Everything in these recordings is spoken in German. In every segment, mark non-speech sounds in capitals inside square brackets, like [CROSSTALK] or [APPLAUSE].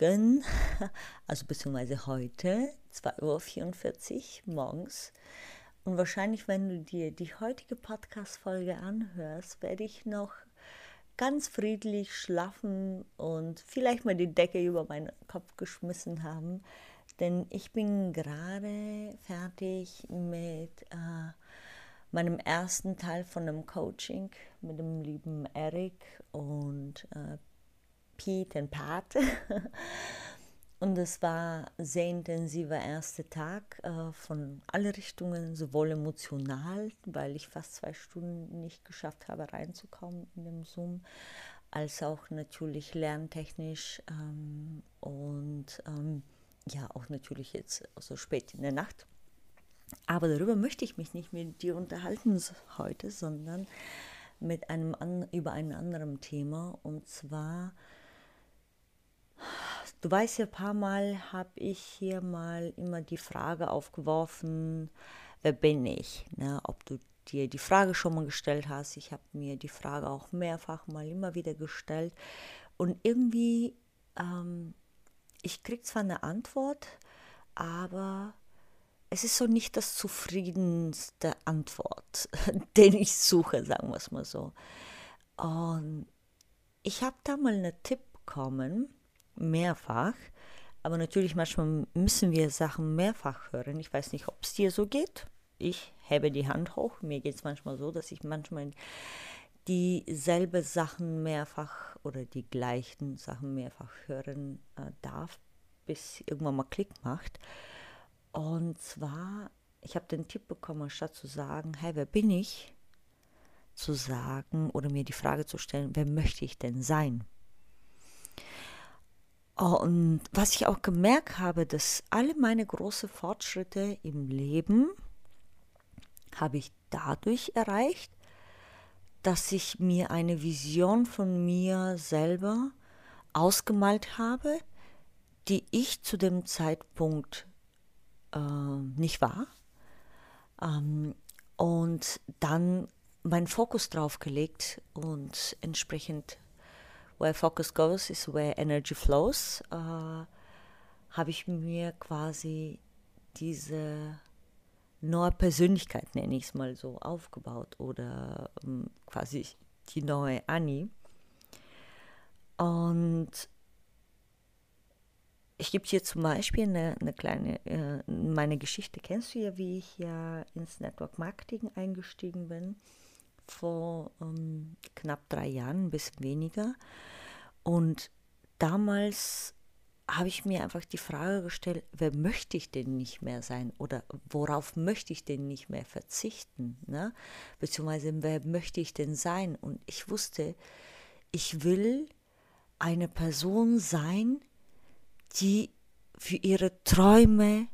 [LAUGHS] also beziehungsweise heute, 2.44 Uhr morgens. Und wahrscheinlich, wenn du dir die heutige Podcast-Folge anhörst, werde ich noch ganz friedlich schlafen und vielleicht mal die Decke über meinen Kopf geschmissen haben. Denn ich bin gerade fertig mit äh, meinem ersten Teil von einem Coaching mit dem lieben Eric und äh, Pete und Pat. [LAUGHS] und es war sehr intensiver erster Tag äh, von alle Richtungen, sowohl emotional, weil ich fast zwei Stunden nicht geschafft habe reinzukommen in dem Zoom, als auch natürlich lerntechnisch ähm, und ähm, ja auch natürlich jetzt so spät in der Nacht. Aber darüber möchte ich mich nicht mit dir unterhalten heute, sondern mit einem über ein anderes Thema. Und zwar, du weißt ja, ein paar Mal habe ich hier mal immer die Frage aufgeworfen, wer bin ich? Ne? Ob du dir die Frage schon mal gestellt hast. Ich habe mir die Frage auch mehrfach mal immer wieder gestellt. Und irgendwie, ähm, ich kriege zwar eine Antwort, aber es ist so nicht das zufriedenste Antwort, [LAUGHS] den ich suche, sagen wir es mal so. Und ich habe da mal einen Tipp bekommen, mehrfach, aber natürlich manchmal müssen wir Sachen mehrfach hören. Ich weiß nicht, ob es dir so geht. Ich hebe die Hand hoch. Mir geht es manchmal so, dass ich manchmal dieselbe Sachen mehrfach oder die gleichen Sachen mehrfach hören äh, darf, bis irgendwann mal Klick macht. Und zwar, ich habe den Tipp bekommen, statt zu sagen, hey, wer bin ich? Zu sagen oder mir die Frage zu stellen, wer möchte ich denn sein? Und was ich auch gemerkt habe, dass alle meine großen Fortschritte im Leben habe ich dadurch erreicht, dass ich mir eine Vision von mir selber ausgemalt habe, die ich zu dem Zeitpunkt äh, nicht wahr. Ähm, und dann meinen Fokus drauf gelegt und entsprechend, where focus goes is where energy flows, äh, habe ich mir quasi diese neue Persönlichkeit, nenne ich es mal so, aufgebaut oder ähm, quasi die neue Annie. Und ich gebe dir zum Beispiel eine, eine kleine, äh, meine Geschichte. Kennst du ja, wie ich ja ins Network Marketing eingestiegen bin, vor ähm, knapp drei Jahren, ein bisschen weniger. Und damals habe ich mir einfach die Frage gestellt, wer möchte ich denn nicht mehr sein oder worauf möchte ich denn nicht mehr verzichten, ne? beziehungsweise wer möchte ich denn sein? Und ich wusste, ich will eine Person sein, die für ihre Träume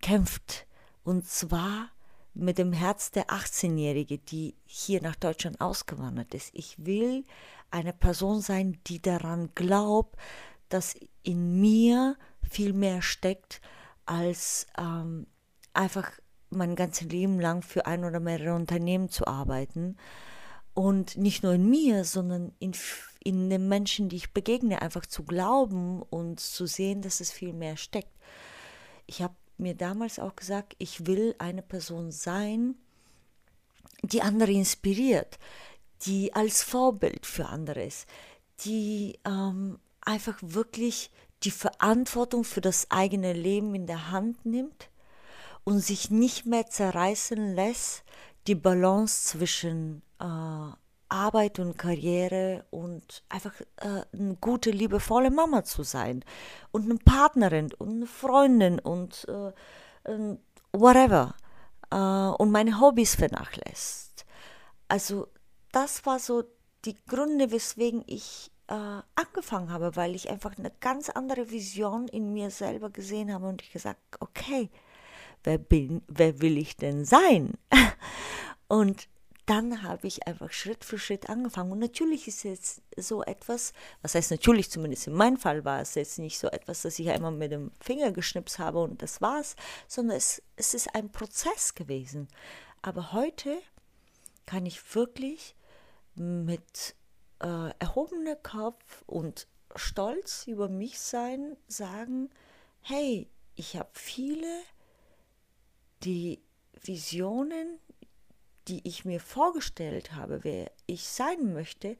kämpft. Und zwar mit dem Herz der 18-Jährige, die hier nach Deutschland ausgewandert ist. Ich will eine Person sein, die daran glaubt, dass in mir viel mehr steckt, als ähm, einfach mein ganzes Leben lang für ein oder mehrere Unternehmen zu arbeiten. Und nicht nur in mir, sondern in in den Menschen, die ich begegne, einfach zu glauben und zu sehen, dass es viel mehr steckt. Ich habe mir damals auch gesagt, ich will eine Person sein, die andere inspiriert, die als Vorbild für andere ist, die ähm, einfach wirklich die Verantwortung für das eigene Leben in der Hand nimmt und sich nicht mehr zerreißen lässt, die Balance zwischen äh, Arbeit und Karriere und einfach äh, eine gute, liebevolle Mama zu sein und eine Partnerin und eine Freundin und äh, whatever äh, und meine Hobbys vernachlässigt. Also das war so die Gründe, weswegen ich äh, angefangen habe, weil ich einfach eine ganz andere Vision in mir selber gesehen habe und ich gesagt, okay, wer bin, wer will ich denn sein? [LAUGHS] und dann habe ich einfach Schritt für Schritt angefangen. Und natürlich ist jetzt so etwas, was heißt natürlich, zumindest in meinem Fall war es jetzt nicht so etwas, dass ich einmal mit dem Finger geschnipst habe und das war's, sondern es, es ist ein Prozess gewesen. Aber heute kann ich wirklich mit äh, erhobener Kopf und stolz über mich sein, sagen, hey, ich habe viele die Visionen, die ich mir vorgestellt habe, wer ich sein möchte,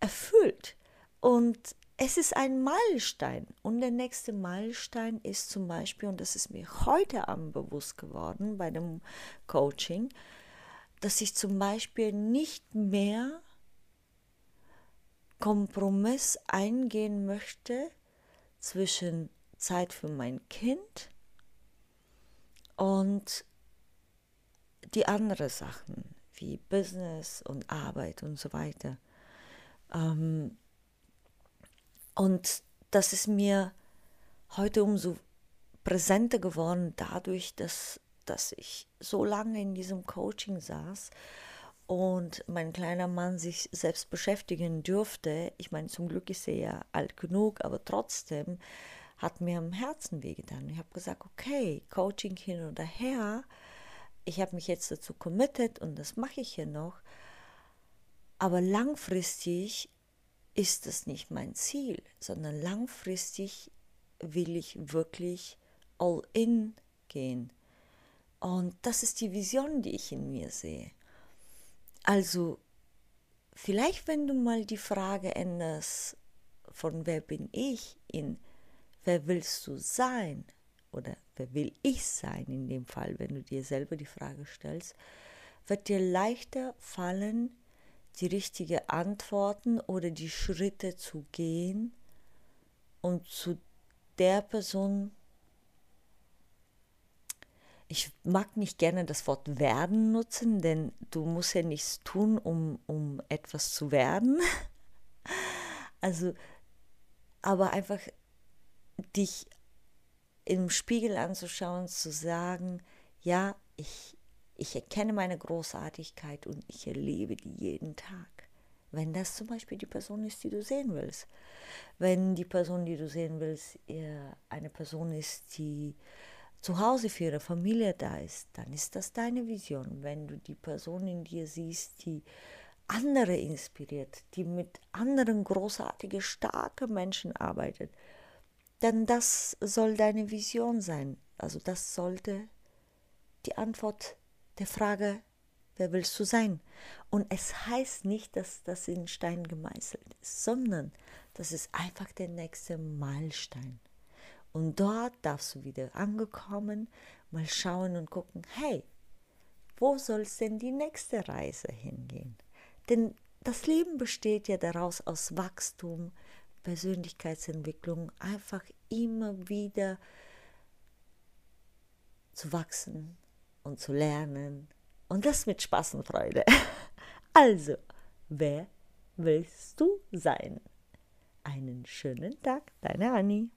erfüllt. Und es ist ein Meilenstein. Und der nächste Meilenstein ist zum Beispiel, und das ist mir heute Abend bewusst geworden bei dem Coaching, dass ich zum Beispiel nicht mehr Kompromiss eingehen möchte zwischen Zeit für mein Kind und die anderen Sachen wie Business und Arbeit und so weiter. Ähm, und das ist mir heute umso präsenter geworden dadurch, dass, dass ich so lange in diesem Coaching saß und mein kleiner Mann sich selbst beschäftigen dürfte. Ich meine, zum Glück ist er ja alt genug, aber trotzdem hat mir am Herzen wehgetan. Ich habe gesagt, okay, Coaching hin oder her, ich habe mich jetzt dazu committed und das mache ich hier noch, aber langfristig ist das nicht mein Ziel, sondern langfristig will ich wirklich all in gehen. Und das ist die Vision, die ich in mir sehe. Also, vielleicht wenn du mal die Frage änderst, von wer bin ich in wer willst du sein oder wer will ich sein in dem Fall, wenn du dir selber die Frage stellst, wird dir leichter fallen, die richtigen Antworten oder die Schritte zu gehen und zu der Person ich mag nicht gerne das Wort werden nutzen, denn du musst ja nichts tun, um, um etwas zu werden. [LAUGHS] Also, aber einfach dich im Spiegel anzuschauen, zu sagen, ja, ich, ich erkenne meine Großartigkeit und ich erlebe die jeden Tag. Wenn das zum Beispiel die Person ist, die du sehen willst. Wenn die Person, die du sehen willst, eine Person ist, die zu Hause für ihre Familie da ist, dann ist das deine Vision. Wenn du die Person in dir siehst, die andere inspiriert, die mit anderen großartige, starke Menschen arbeitet, dann das soll deine Vision sein. Also das sollte die Antwort der Frage, wer willst du sein? Und es heißt nicht, dass das in Stein gemeißelt ist, sondern das ist einfach der nächste Meilenstein. Und dort darfst du wieder angekommen, mal schauen und gucken, hey, wo soll es denn die nächste Reise hingehen? Denn das Leben besteht ja daraus aus Wachstum, Persönlichkeitsentwicklung, einfach immer wieder zu wachsen und zu lernen und das mit Spaß und Freude. [LAUGHS] Also, wer willst du sein? Einen schönen Tag, deine Annie.